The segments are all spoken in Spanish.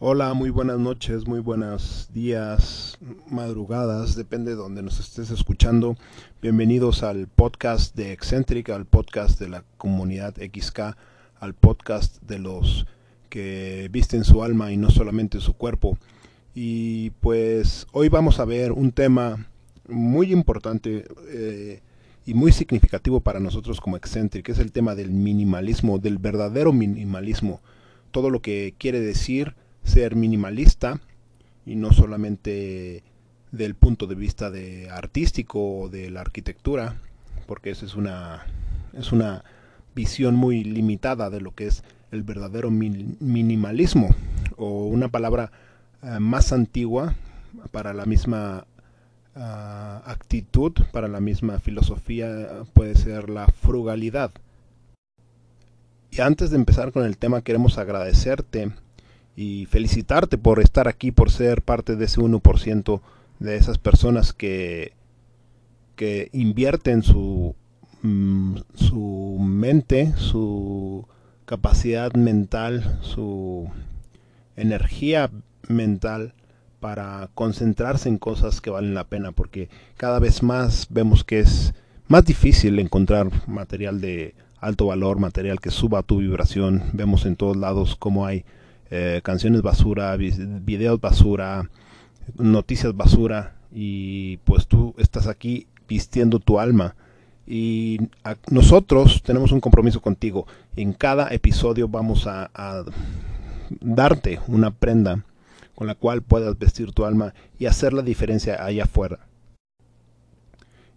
Hola, muy buenas noches, muy buenos días, madrugadas, depende de donde nos estés escuchando. Bienvenidos al podcast de Eccentric, al podcast de la comunidad XK, al podcast de los que visten su alma y no solamente su cuerpo. Y pues hoy vamos a ver un tema muy importante eh, y muy significativo para nosotros como Eccentric, es el tema del minimalismo, del verdadero minimalismo. Todo lo que quiere decir ser minimalista y no solamente del punto de vista de artístico o de la arquitectura, porque esa es una es una visión muy limitada de lo que es el verdadero minimalismo o una palabra uh, más antigua para la misma uh, actitud, para la misma filosofía puede ser la frugalidad. Y antes de empezar con el tema queremos agradecerte y felicitarte por estar aquí, por ser parte de ese 1% de esas personas que, que invierten su, mm, su mente, su capacidad mental, su energía mental para concentrarse en cosas que valen la pena, porque cada vez más vemos que es más difícil encontrar material de alto valor, material que suba tu vibración. Vemos en todos lados cómo hay eh, canciones basura, videos basura, noticias basura y pues tú estás aquí vistiendo tu alma y nosotros tenemos un compromiso contigo. En cada episodio vamos a, a, darte una prenda con la cual puedas vestir tu alma y hacer la diferencia allá afuera.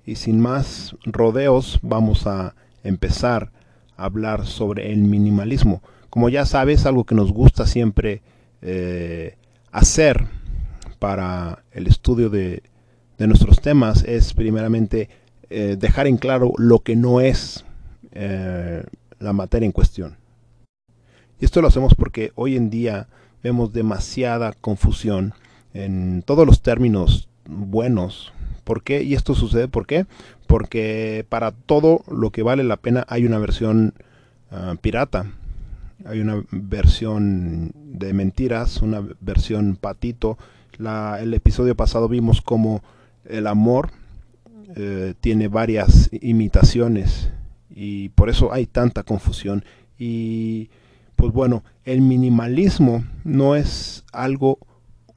Y sin más rodeos vamos a empezar a hablar sobre el minimalismo como ya sabes, algo que nos gusta siempre eh, hacer para el estudio de, nuestros temas es primeramente eh, dejar en claro lo que no es eh, la materia en cuestión. Y esto lo hacemos porque hoy en día vemos demasiada confusión en todos los términos buenos. ¿Por qué? Y esto sucede ¿por qué? Porque para todo lo que vale la pena hay una versión uh, pirata hay una versión de mentiras, una versión patito. La, el episodio pasado vimos como el amor eh, tiene varias imitaciones y por eso hay tanta confusión. Y pues bueno, el minimalismo no es algo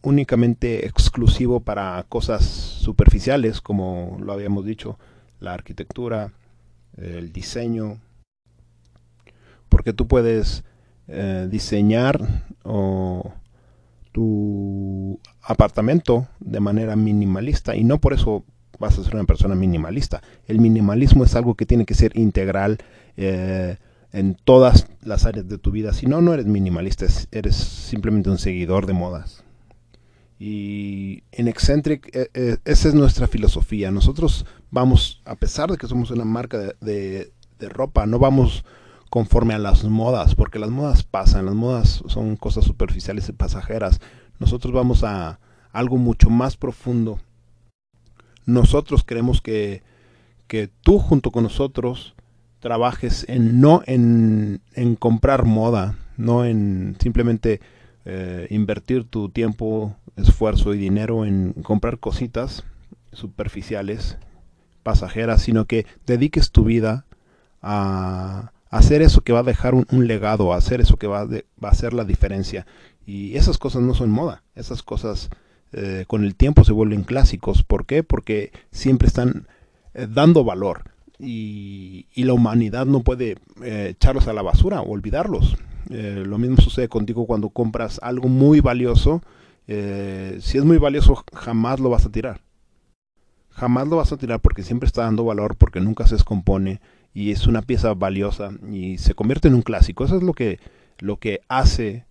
únicamente exclusivo para cosas superficiales, como lo habíamos dicho, la arquitectura, el diseño, porque tú puedes eh, diseñar tu apartamento de manera minimalista y no por eso vas a ser una persona minimalista. El minimalismo es algo que tiene que ser integral eh, en todas las áreas de tu vida. Si no, no eres minimalista, eres simplemente un seguidor de modas. Y en Eccentric eh, esa es nuestra filosofía. Nosotros vamos, a pesar de que somos una marca de, de ropa, no vamos conforme a las modas, porque las modas pasan, las modas son cosas superficiales y pasajeras. Nosotros vamos a algo mucho más profundo. Nosotros queremos que, que tú junto con nosotros trabajes en no en, en comprar moda, no en simplemente eh, invertir tu tiempo, esfuerzo y dinero en comprar cositas superficiales, pasajeras, sino que dediques tu vida a, hacer eso que va a dejar un, legado, hacer eso que va, a hacer la diferencia. Y esas cosas no son moda, esas cosas eh, con el tiempo se vuelven clásicos. ¿Por qué? Porque siempre están eh, dando valor y, la humanidad no puede eh, echarlos a la basura o olvidarlos. lo mismo sucede contigo cuando compras algo muy valioso. si es muy valioso, jamás lo vas a tirar. Jamás lo vas a tirar porque siempre está dando valor, porque nunca se descompone y es una pieza valiosa y se convierte en un clásico. Eso es lo que, lo que hace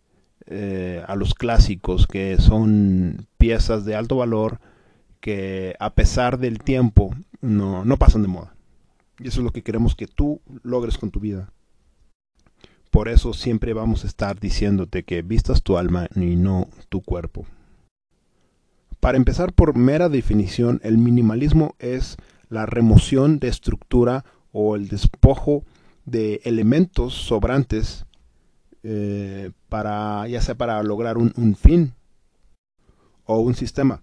eh, a los clásicos, que son piezas de alto valor que a pesar del tiempo no, no pasan de moda. Y eso es lo que queremos que tú logres con tu vida. Por eso siempre vamos a estar diciéndote que vistas tu alma y no tu cuerpo. Para empezar por mera definición, el minimalismo es la remoción de estructura o el despojo de elementos sobrantes eh, para ya sea para lograr un, un fin o un sistema.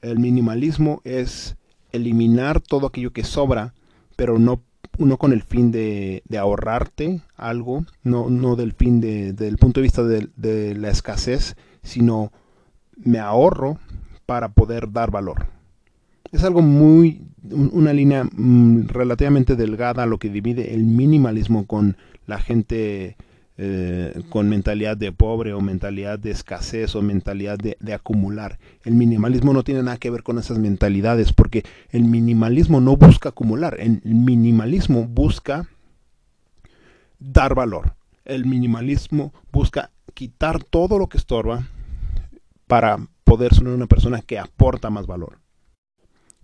El minimalismo es eliminar todo aquello que sobra, pero no, no con el fin de, de ahorrarte algo, no, no del fin de, del punto de vista de la escasez, sino me ahorro para poder dar valor. Es algo muy, una línea mm, relativamente delgada lo que divide el minimalismo con la gente eh, con mentalidad de pobre o mentalidad de escasez o mentalidad de, de, acumular. El minimalismo no tiene nada que ver con esas mentalidades porque el minimalismo no busca acumular, el minimalismo busca dar valor. El minimalismo busca quitar todo lo que estorba para poder ser una persona que aporta más valor.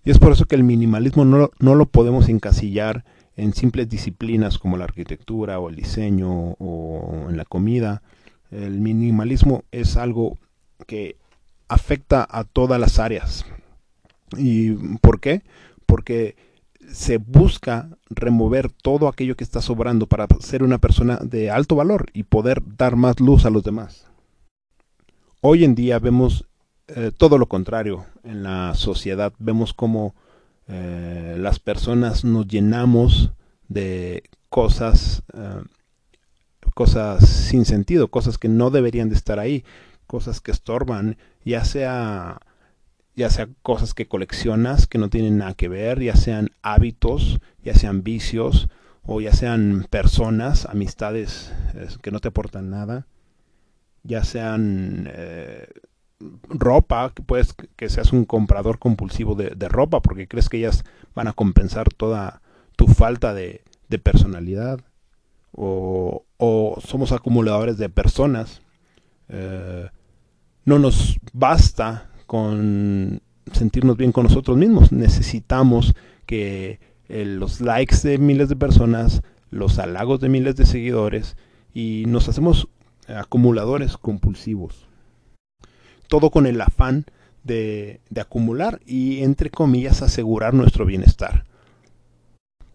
Y es por eso que el minimalismo no, no lo podemos encasillar en simples disciplinas como la arquitectura o el diseño o en la comida. El minimalismo es algo que afecta a todas las áreas. ¿Y por qué? Porque se busca remover todo aquello que está sobrando para ser una persona de alto valor y poder dar más luz a los demás. Hoy en día vemos eh, todo lo contrario en la sociedad. Vemos como eh, las personas nos llenamos de cosas, eh, cosas sin sentido, cosas que no deberían de estar ahí, cosas que estorban, ya sea ya sea cosas que coleccionas que no tienen nada que ver, ya sean hábitos, ya sean vicios, o ya sean personas, amistades que no te aportan nada, ya sean ropa, que puedes que seas un comprador compulsivo de, de, ropa porque crees que ellas van a compensar toda tu falta de, de personalidad o, o, somos acumuladores de personas. Eh, no nos basta con sentirnos bien con nosotros mismos, necesitamos que eh, los likes de miles de personas, los halagos de miles de seguidores y nos hacemos acumuladores compulsivos todo con el afán de, acumular y, entre comillas, asegurar nuestro bienestar.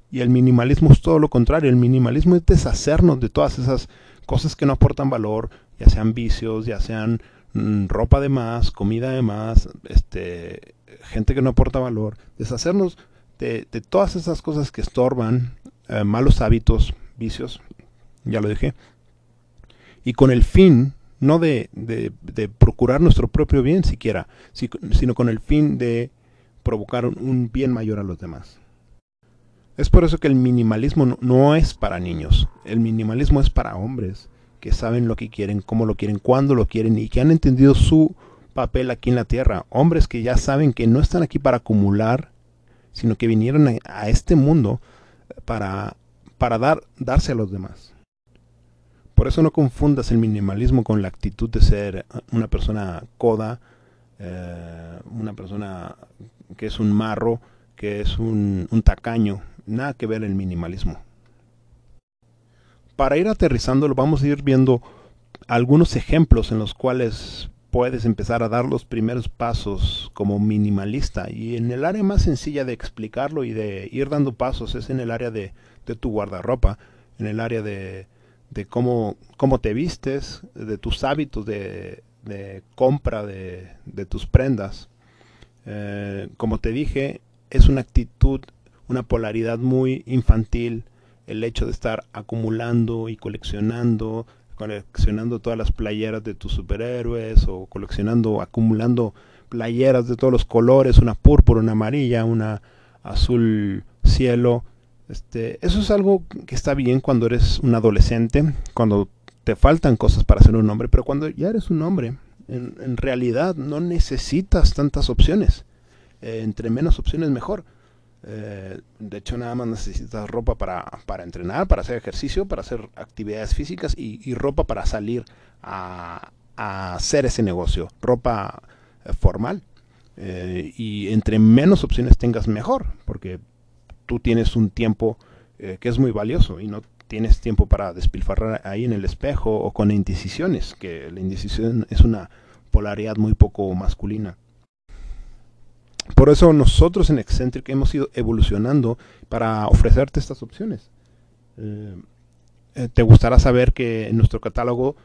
Y el minimalismo es todo lo contrario, el minimalismo es deshacernos de todas esas cosas que no aportan valor, ya sean vicios, ya sean mmm, ropa de más, comida de más, este, gente que no aporta valor, deshacernos de, de todas esas cosas que estorban, eh, malos hábitos, vicios, ya lo dije, y con el fin no de, de, procurar nuestro propio bien siquiera, sino con el fin de provocar un bien mayor a los demás. Es por eso que el minimalismo no, no, es para niños, el minimalismo es para hombres que saben lo que quieren, cómo lo quieren, cuándo lo quieren y que han entendido su papel aquí en la tierra. Hombres que ya saben que no están aquí para acumular, sino que vinieron a, a este mundo para, para dar, darse a los demás. Por eso no confundas el minimalismo con la actitud de ser una persona coda, eh, una persona que es un marro, que es un, tacaño. Nada que ver el minimalismo. Para ir aterrizándolo vamos a ir viendo algunos ejemplos en los cuales puedes empezar a dar los primeros pasos como minimalista. Y en el área más sencilla de explicarlo y de ir dando pasos es en el área de, de tu guardarropa, en el área de, de cómo, cómo te vistes, de tus hábitos de, compra de, de, tus prendas. Eh, como te dije, es una actitud, una polaridad muy infantil el hecho de estar acumulando y coleccionando, coleccionando todas las playeras de tus superhéroes o coleccionando, acumulando playeras de todos los colores, una púrpura, una amarilla, una azul cielo, este, eso es algo que está bien cuando eres un adolescente, cuando te faltan cosas para ser un hombre, pero cuando ya eres un hombre, en, realidad no necesitas tantas opciones. Eh, entre menos opciones mejor. Eh, de hecho, nada más necesitas ropa para, para, entrenar, para hacer ejercicio, para hacer actividades físicas y, y ropa para salir a, hacer ese negocio. Ropa eh, formal. Y entre menos opciones tengas, mejor, porque tú tienes un tiempo eh, que es muy valioso y no tienes tiempo para despilfarrar ahí en el espejo o con indecisiones, que la indecisión es una polaridad muy poco masculina. Por eso nosotros en Eccentric hemos ido evolucionando para ofrecerte estas opciones. Eh, eh, te gustará saber que en nuestro catálogo,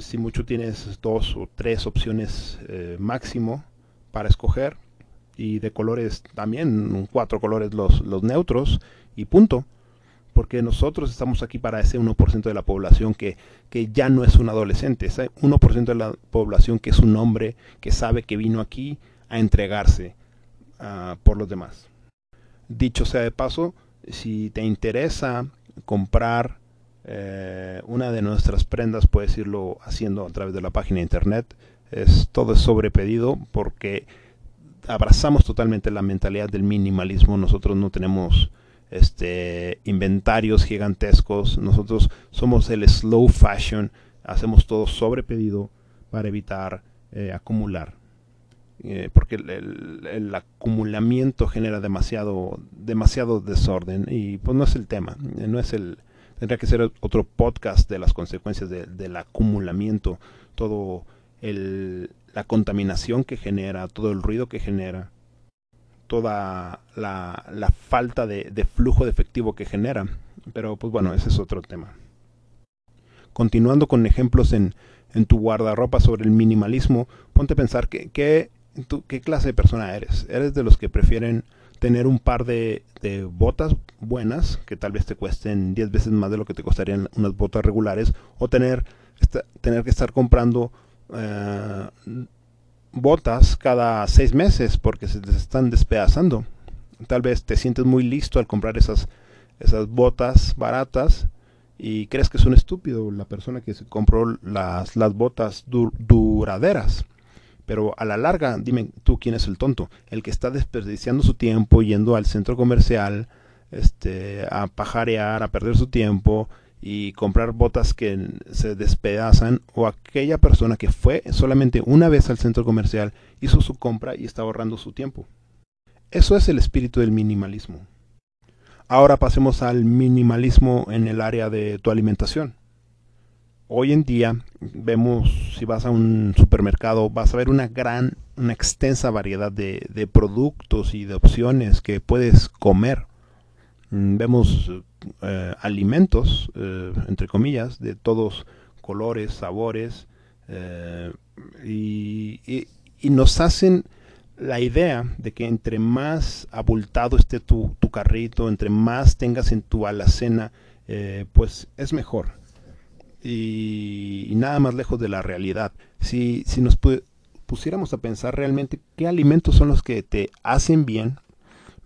si mucho tienes dos o tres opciones máximo para escoger y de colores también, cuatro colores los, los neutros y punto. Porque nosotros estamos aquí para ese 1% de la población que, que ya no es un adolescente, ese 1% de la población que es un hombre que sabe que vino aquí a entregarse uh, por los demás. Dicho sea de paso, si te interesa comprar eh, una de nuestras prendas, puedes irlo haciendo a través de la página de internet. Es, todo es sobre pedido porque abrazamos totalmente la mentalidad del minimalismo. Nosotros no tenemos este, inventarios gigantescos. Nosotros somos el slow fashion. Hacemos todo sobre pedido para evitar eh, acumular. Eh, porque el, acumulamiento genera demasiado, demasiado desorden y pues no es el tema, no es el, tendría que ser otro podcast de las consecuencias de, del acumulamiento, todo el, la contaminación que genera, todo el ruido que genera, toda la, la falta de, de, flujo de efectivo que genera. Pero pues bueno, ese es otro tema. Continuando con ejemplos en, en tu guardarropa sobre el minimalismo, ponte a pensar que, que ¿tú qué clase de persona eres? ¿Eres de los que prefieren tener un par de, de botas buenas, que tal vez te cuesten 10 veces más de lo que te costarían unas botas regulares, o tener, tener que estar comprando uh, botas cada 6 meses porque se te están despedazando? Tal vez te sientes muy listo al comprar esas, esas botas baratas y crees que es un estúpido la persona que se compró las, las botas dur, duraderas pero a la larga, dime tú quién es el tonto, el que está desperdiciando su tiempo yendo al centro comercial, este, a pajarear, a perder su tiempo y comprar botas que se despedazan, o aquella persona que fue solamente una vez al centro comercial, hizo su compra y está ahorrando su tiempo. Eso es el espíritu del minimalismo. Ahora pasemos al minimalismo en el área de tu alimentación hoy en día vemos, si vas a un supermercado, vas a ver una gran, una extensa variedad de, de productos y de opciones que puedes comer. Mm, vemos eh, alimentos, eh, entre comillas, de todos colores, sabores, eh, y, y, nos hacen la idea de que entre más abultado esté tu, carrito, entre más tengas en tu alacena, pues es mejor y, y, nada más lejos de la realidad. Si, si nos pusiéramos a pensar realmente qué alimentos son los que te hacen bien,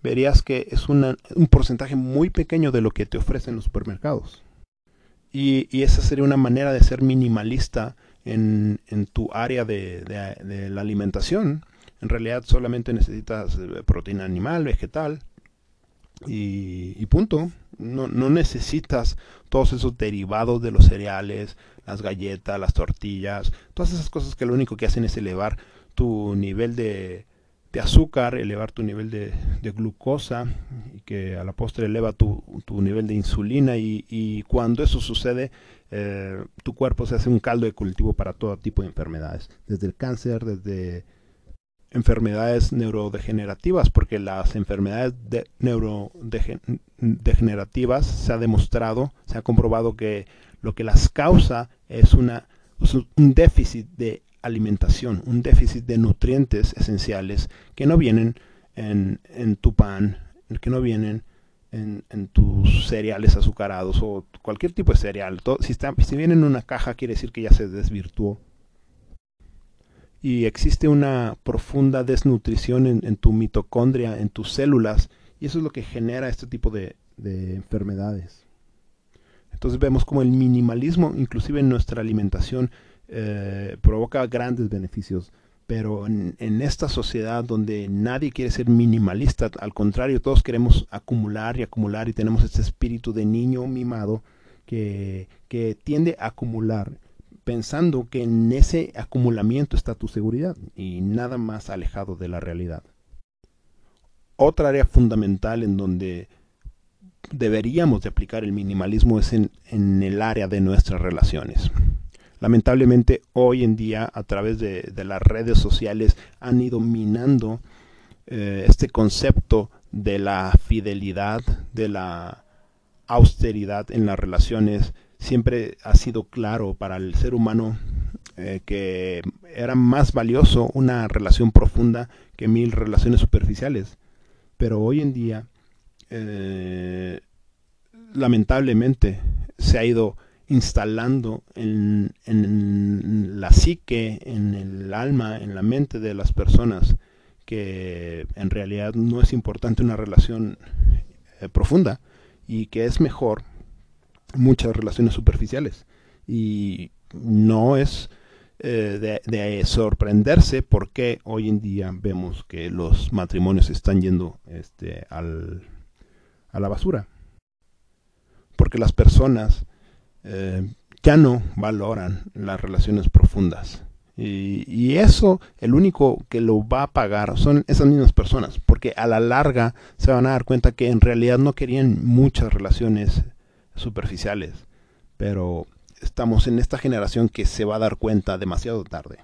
verías que es un porcentaje muy pequeño de lo que te ofrecen los supermercados. Y, y esa sería una manera de ser minimalista en, en tu área de, de, de, la alimentación. En realidad solamente necesitas eh, proteína animal, vegetal y, y punto no, no necesitas todos esos derivados de los cereales, las galletas, las tortillas, todas esas cosas que lo único que hacen es elevar tu nivel de, de azúcar, elevar tu nivel de, de, glucosa y que a la postre eleva tu, nivel de insulina y, cuando eso sucede eh, tu cuerpo se hace un caldo de cultivo para todo tipo de enfermedades, desde el cáncer, desde enfermedades neurodegenerativas, porque las enfermedades de neurodegenerativas se ha demostrado, se ha comprobado que lo que las causa es una, un déficit de alimentación, un déficit de nutrientes esenciales que no vienen en, en tu pan, que no vienen en, tus cereales azucarados o cualquier tipo de cereal. Si, está, si viene en una caja quiere decir que ya se desvirtuó y existe una profunda desnutrición en, en, tu mitocondria, en tus células, y eso es lo que genera este tipo de, de enfermedades. Entonces vemos como el minimalismo, inclusive en nuestra alimentación, eh, provoca grandes beneficios, pero en, esta sociedad donde nadie quiere ser minimalista, al contrario, todos queremos acumular y acumular y tenemos este espíritu de niño mimado que, que tiende a acumular pensando que en ese acumulamiento está tu seguridad y nada más alejado de la realidad. Otra área fundamental en donde deberíamos de aplicar el minimalismo es en el área de nuestras relaciones. Lamentablemente hoy en día a través de, las redes sociales han ido minando eh, este concepto de la fidelidad, de la austeridad en las relaciones, siempre ha sido claro para el ser humano eh, que era más valioso una relación profunda que mil relaciones superficiales. Pero hoy en día, eh, lamentablemente, se ha ido instalando en, en, la psique, en el alma, en la mente de las personas, que en realidad no es importante una relación eh, profunda y que es mejor muchas relaciones superficiales. Y no es eh, de, sorprenderse porque hoy en día vemos que los matrimonios están yendo este, al, a la basura. Porque las personas eh, ya no valoran las relaciones profundas. Y, eso, el único que lo va a pagar son esas mismas personas, porque a la larga se van a dar cuenta que en realidad no querían muchas relaciones superficiales, pero estamos en esta generación que se va a dar cuenta demasiado tarde.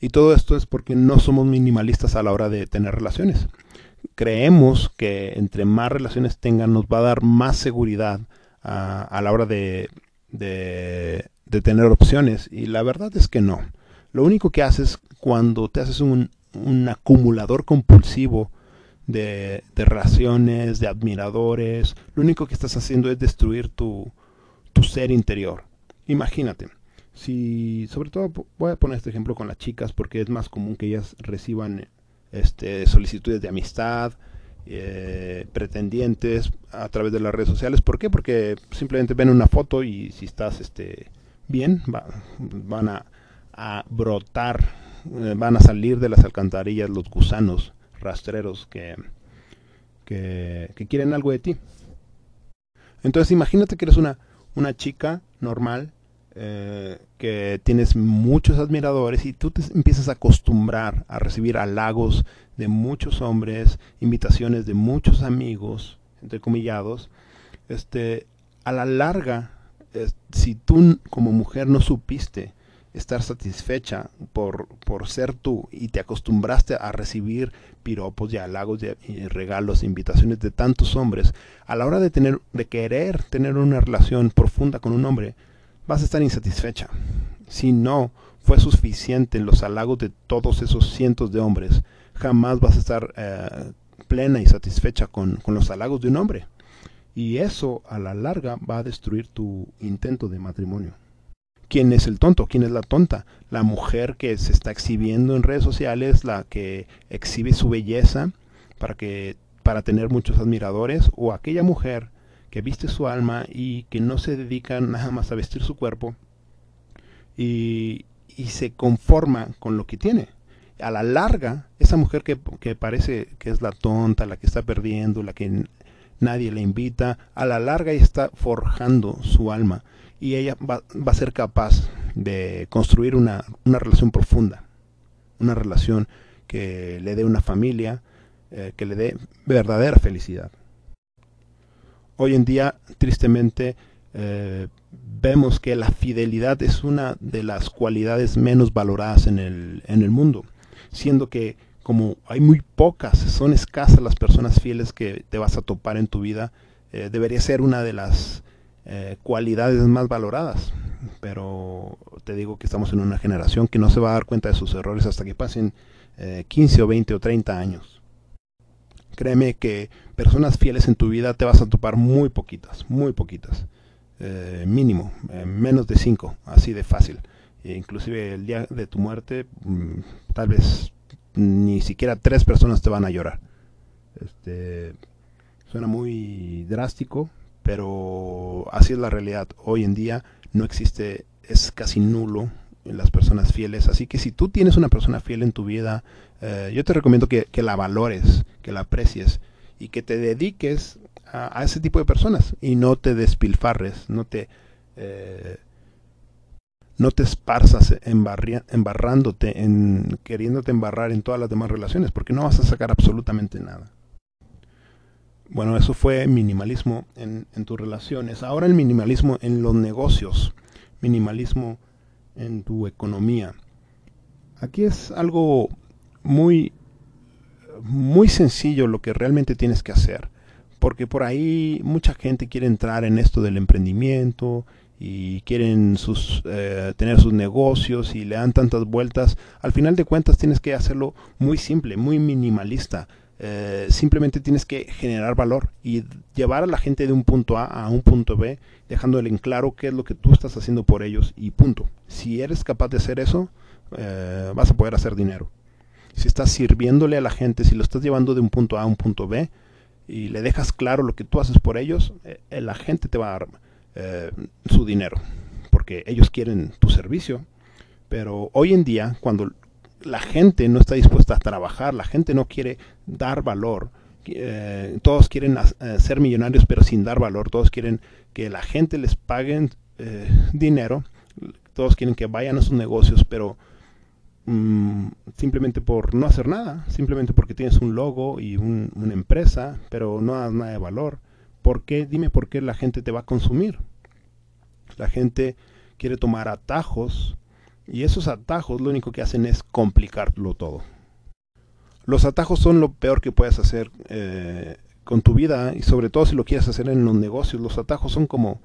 Y todo esto es porque no somos minimalistas a la hora de tener relaciones. Creemos que entre más relaciones tengan nos va a dar más seguridad a, la hora de, de, tener opciones. Y la verdad es que no. Lo único que haces cuando te haces un, un acumulador compulsivo de, de, relaciones, de admiradores, lo único que estás haciendo es destruir tu, tu ser interior. Imagínate, si sobre todo voy a poner este ejemplo con las chicas porque es más común que ellas reciban este, solicitudes de amistad, eh, pretendientes a través de las redes sociales. ¿Por qué? Porque simplemente ven una foto y si estás este, bien, van a, brotar, eh, van a salir de las alcantarillas los gusanos rastreros que, que, quieren algo de ti. Entonces imagínate que eres una, una chica normal eh, que tienes muchos admiradores y tú te empiezas a acostumbrar a recibir halagos de muchos hombres, invitaciones de muchos amigos, entre comillados, este, a la larga, si tú como mujer no supiste estar satisfecha por, por ser tú y te acostumbraste a recibir piropos y halagos y regalos, invitaciones de tantos hombres, a la hora de tener, de querer tener una relación profunda con un hombre, vas a estar insatisfecha. Si no fue suficiente los halagos de todos esos cientos de hombres, jamás vas a estar eh, plena y satisfecha con, con los halagos de un hombre. Y eso a la larga va a destruir tu intento de matrimonio. ¿Quién es el tonto? ¿Quién es la tonta? La mujer que se está exhibiendo en redes sociales, la que exhibe su belleza para que para tener muchos admiradores o aquella mujer que viste su alma y que no se dedica nada más a vestir su cuerpo y, y se conforma con lo que tiene. A la larga, esa mujer que, que parece que es la tonta, la que está perdiendo, la que nadie le invita, a la larga está forjando su alma y ella va, a ser capaz de construir una, relación profunda, una relación que le dé una familia, eh, que le dé verdadera felicidad. Hoy en día, tristemente, eh, vemos que la fidelidad es una de las cualidades menos valoradas en el, en el mundo, siendo que como hay muy pocas, son escasas las personas fieles que te vas a topar en tu vida, eh, debería ser una de las eh, cualidades más valoradas. Pero te digo que estamos en una generación que no se va a dar cuenta de sus errores hasta que pasen 15 eh, o 20 o 30 años. Créeme que personas fieles en tu vida te vas a topar muy poquitas, muy poquitas. Eh, mínimo, menos de 5, así de fácil. E inclusive el día de tu muerte, mm, tal vez ni siquiera tres personas te van a llorar. Este, suena muy drástico, pero así es la realidad. Hoy en día no existe, es casi nulo en las personas fieles. Así que si tú tienes una persona fiel en tu vida, eh, yo te recomiendo que, la valores, que la aprecies y que te dediques a, ese tipo de personas y no te despilfarres, no te... Eh, no te esparzas embarrándote, en, queriéndote embarrar en todas las demás relaciones, porque no vas a sacar absolutamente nada. Bueno, eso fue minimalismo en, tus relaciones. Ahora el minimalismo en los negocios, minimalismo en tu economía. Aquí es algo muy, muy sencillo lo que realmente tienes que hacer. porque por ahí mucha gente quiere entrar en esto del emprendimiento y quieren sus, eh, tener sus negocios y le dan tantas vueltas. Al final de cuentas tienes que hacerlo muy simple, muy minimalista. Eh, simplemente tienes que generar valor y llevar a la gente de un punto A a un punto B, dejándole en claro qué es lo que tú estás haciendo por ellos y punto. Si eres capaz de hacer eso, eh, vas a poder hacer dinero. Si estás sirviéndole a la gente, si lo estás llevando de un punto A a un punto B y le dejas claro lo que tú haces por ellos, eh, la gente te va a dar su dinero, porque ellos quieren tu servicio. Pero hoy en día, cuando la gente no está dispuesta a trabajar, la gente no quiere dar valor. Eh, todos quieren eh, ser millonarios pero sin dar valor, todos quieren que la gente les pague eh, dinero, todos quieren que vayan a sus negocios, pero mm, simplemente por no hacer nada, simplemente porque tienes un logo y una empresa, pero no das nada de valor. ¿Por qué? Dime por qué la gente te va a consumir. La gente quiere tomar atajos y esos atajos lo único que hacen es complicarlo todo. Los atajos son lo peor que puedes hacer eh, con tu vida y sobre todo si lo quieres hacer en los negocios. Los atajos son como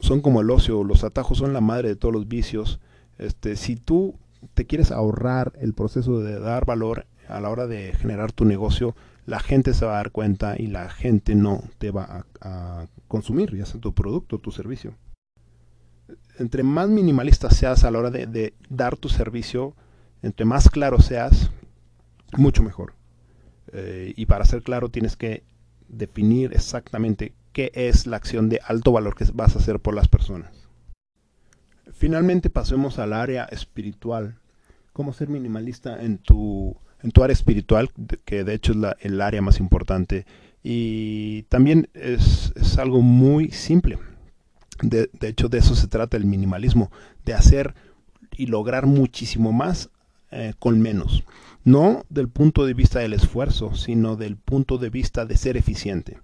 son como el ocio, los atajos son la madre de todos los vicios. Este, si tú te quieres ahorrar el proceso de dar valor a la hora de generar tu negocio, la gente se va a dar cuenta y la gente no te va a, consumir, ya sea tu producto, tu servicio entre más minimalista seas a la hora de, dar tu servicio, entre más claro seas, mucho mejor. Eh, y para ser claro tienes que definir exactamente qué es la acción de alto valor que vas a hacer por las personas. Finalmente pasemos al área espiritual. Cómo ser minimalista en tu, en tu área espiritual, que de hecho es el área más importante. Y también es, es algo muy simple. De, hecho, de eso se trata el minimalismo, de hacer y lograr muchísimo más eh, con menos. No del punto de vista del esfuerzo, sino del punto de vista de ser eficiente.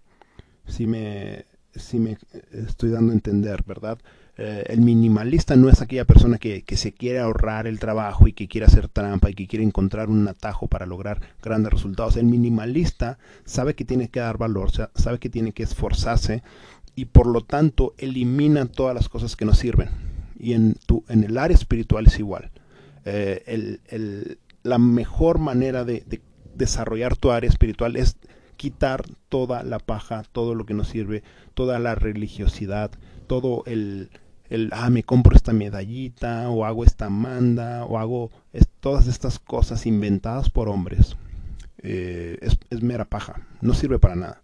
Si me, si me estoy dando a entender, ¿verdad? Eh, el minimalista no es aquella persona que, que, se quiere ahorrar el trabajo y que quiere hacer trampa y que quiere encontrar un atajo para lograr grandes resultados. El minimalista sabe que tiene que dar valor, sabe que tiene que esforzarse y por lo tanto elimina todas las cosas que no sirven. Y en, tu, en el área espiritual es igual. Eh, la mejor manera de, desarrollar tu área espiritual es quitar toda la paja, todo lo que no sirve, toda la religiosidad, todo el, el ah, me compro esta medallita, o hago esta manda, o hago todas estas cosas inventadas por hombres. Eh, es, mera paja, no sirve para nada.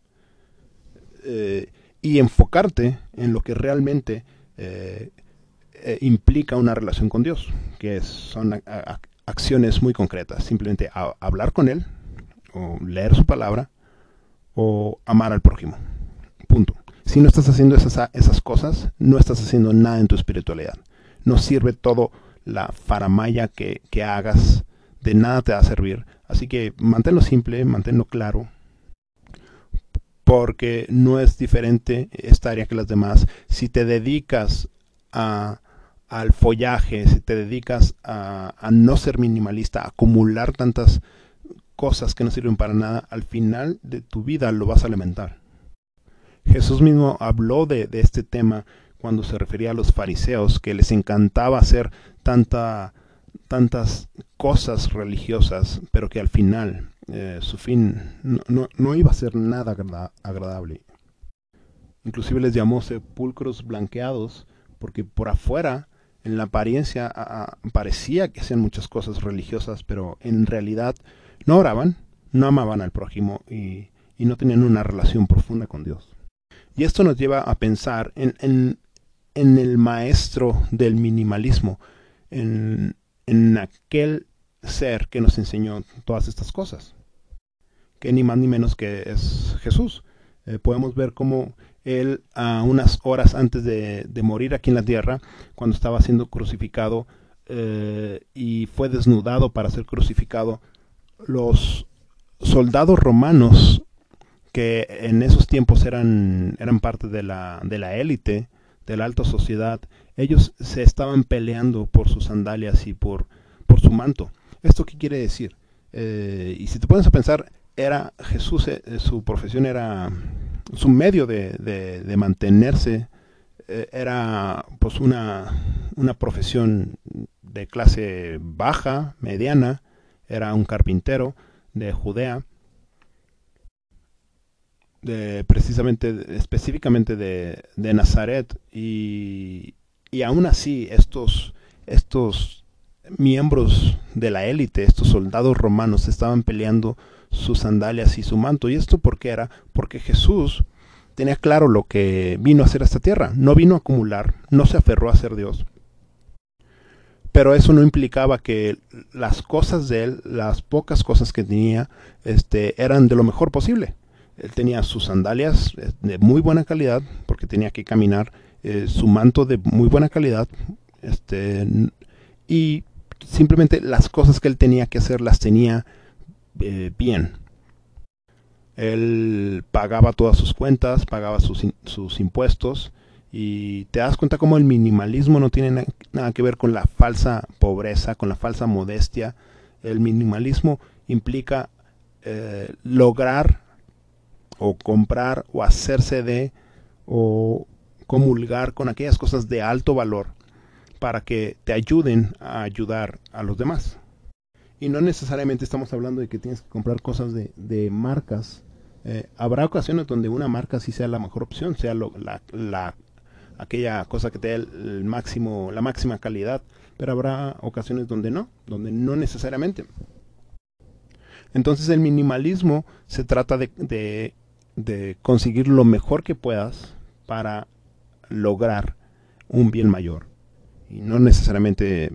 Eh, y enfocarte en lo que realmente eh, implica una relación con Dios, que son acciones muy concretas, simplemente hablar con Él, o leer su palabra, amar al prójimo. Punto. Si no estás haciendo esas, esas cosas, no estás haciendo nada en tu espiritualidad. No sirve todo la faramaya que, que hagas, de nada te va a servir. Así que manténlo simple, manténlo claro, porque no es diferente esta área que las demás. Si te dedicas a, al follaje, si te dedicas a, a, no ser minimalista, a acumular tantas cosas que no sirven para nada, al final de tu vida lo vas a lamentar. Jesús mismo habló de, este tema cuando se refería a los fariseos, que les encantaba hacer tanta, tantas cosas religiosas, pero que al final eh, su fin no, no, iba a ser nada agradable. Inclusive les llamó sepulcros blanqueados porque por afuera, en la apariencia, parecía que hacían muchas cosas religiosas, pero en realidad no oraban, no amaban al prójimo y, no tenían una relación profunda con Dios. Y esto nos lleva a pensar en, el maestro del minimalismo, en, en aquel ser que nos enseñó todas estas cosas que ni más ni menos que es Jesús. Eh, podemos ver cómo él a unas horas antes de, de, morir aquí en la tierra, cuando estaba siendo crucificado eh, y fue desnudado para ser crucificado, los soldados romanos que en esos tiempos eran, eran parte de la, de la élite, de la alta sociedad, ellos se estaban peleando por sus sandalias y por, por su manto. ¿Esto qué quiere decir? Eh, y si te pones a pensar, era Jesús, eh, su profesión era su medio de, de, mantenerse, eh, era pues una, una profesión de clase baja, mediana, era un carpintero de Judea, de, precisamente, específicamente de, de Nazaret, y, y aún así estos, estos miembros de la élite, estos soldados romanos, estaban peleando sus sandalias y su manto. ¿Y esto por qué era? Porque Jesús tenía claro lo que vino a hacer a esta tierra. No vino a acumular, no se aferró a ser Dios. Pero eso no implicaba que las cosas de él, las pocas cosas que tenía, este, eran de lo mejor posible. Él tenía sus sandalias eh, de muy buena calidad, porque tenía que caminar, eh, su manto de muy buena calidad, este, y simplemente las cosas que él tenía que hacer las tenía eh, bien. Él pagaba todas sus cuentas, pagaba sus, sus impuestos y te das cuenta cómo el minimalismo no tiene nada que ver con la falsa pobreza, con la falsa modestia. El minimalismo implica eh, lograr o comprar o hacerse de o comulgar con aquellas cosas de alto valor para que te ayuden a ayudar a los demás. Y no necesariamente estamos hablando de que tienes que comprar cosas de, marcas. Eh, habrá ocasiones donde una marca sí sea la mejor opción, sea la, aquella cosa que te dé el, máximo, la máxima calidad, pero habrá ocasiones donde no, donde no necesariamente. Entonces el minimalismo se trata de, de conseguir lo mejor que puedas para lograr un bien mayor. Y no necesariamente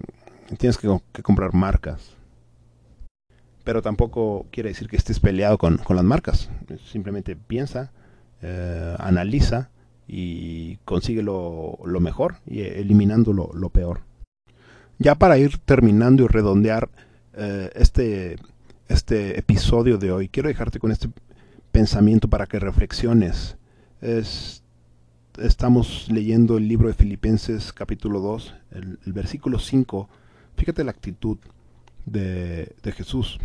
tienes que, comprar marcas. Pero tampoco quiere decir que estés peleado con, las marcas. Simplemente piensa, eh, analiza y consigue lo, mejor y eliminando lo, peor. Ya para ir terminando y redondear eh, este, este episodio de hoy, quiero dejarte con este pensamiento para que reflexiones. Es, estamos leyendo el libro de Filipenses capítulo 2, el, versículo 5. Fíjate la actitud de, Jesús.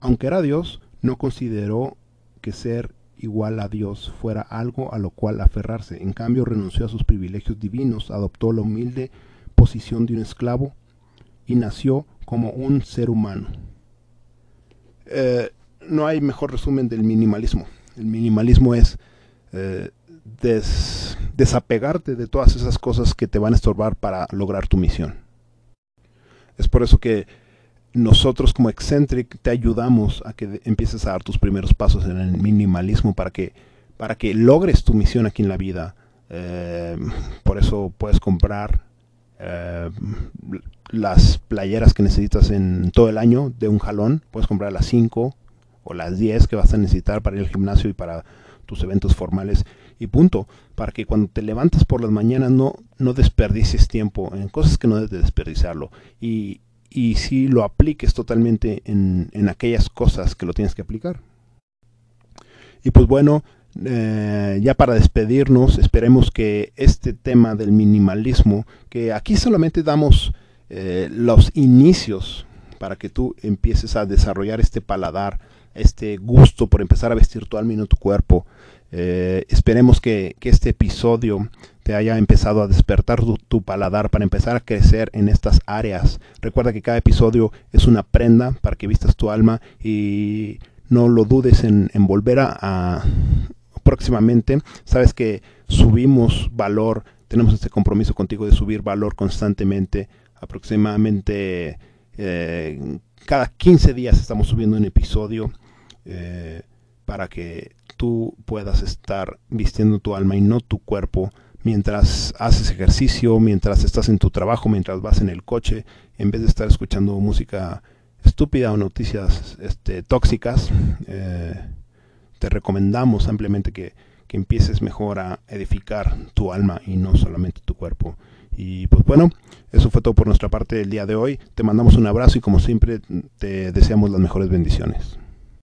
Aunque era Dios, no consideró que ser igual a Dios fuera algo a lo cual aferrarse. En cambio, renunció a sus privilegios divinos, adoptó la humilde posición de un esclavo y nació como un ser humano. Eh, no hay mejor resumen del minimalismo. El minimalismo es eh, desapegarte de todas esas cosas que te van a estorbar para lograr tu misión. Es por eso que nosotros como Eccentric te ayudamos a que empieces a dar tus primeros pasos en el minimalismo para que, para que logres tu misión aquí en la vida. Eh, por eso puedes comprar eh, las playeras que necesitas en todo el año de un jalón. Puedes comprar las 5 o las 10 que vas a necesitar para ir al gimnasio y para tus eventos formales y punto, para que cuando te levantes por las mañanas no, no desperdicies tiempo en cosas que no debes de desperdiciarlo y, y si lo apliques totalmente en, en, aquellas cosas que lo tienes que aplicar. Y pues bueno, eh, ya para despedirnos, esperemos que este tema del minimalismo, que aquí solamente damos eh, los inicios para que tú empieces a desarrollar este paladar, este gusto por empezar a vestir tu alma y no tu cuerpo, eh, esperemos que, este episodio haya empezado a despertar tu, paladar para empezar a crecer en estas áreas. Recuerda que cada episodio es una prenda para que vistas tu alma y no lo dudes en, volver a, próximamente. Sabes que subimos valor, tenemos este compromiso contigo de subir valor constantemente. Aproximadamente eh, cada 15 días estamos subiendo un episodio. Eh, para que tú puedas estar vistiendo tu alma y no tu cuerpo mientras haces ejercicio, mientras estás en tu trabajo, mientras vas en el coche, en vez de estar escuchando música estúpida o noticias este, tóxicas, eh, te recomendamos ampliamente que, que empieces mejor a edificar tu alma y no solamente tu cuerpo. Y pues bueno, eso fue todo por nuestra parte del día de hoy. Te mandamos un abrazo y como siempre te deseamos las mejores bendiciones.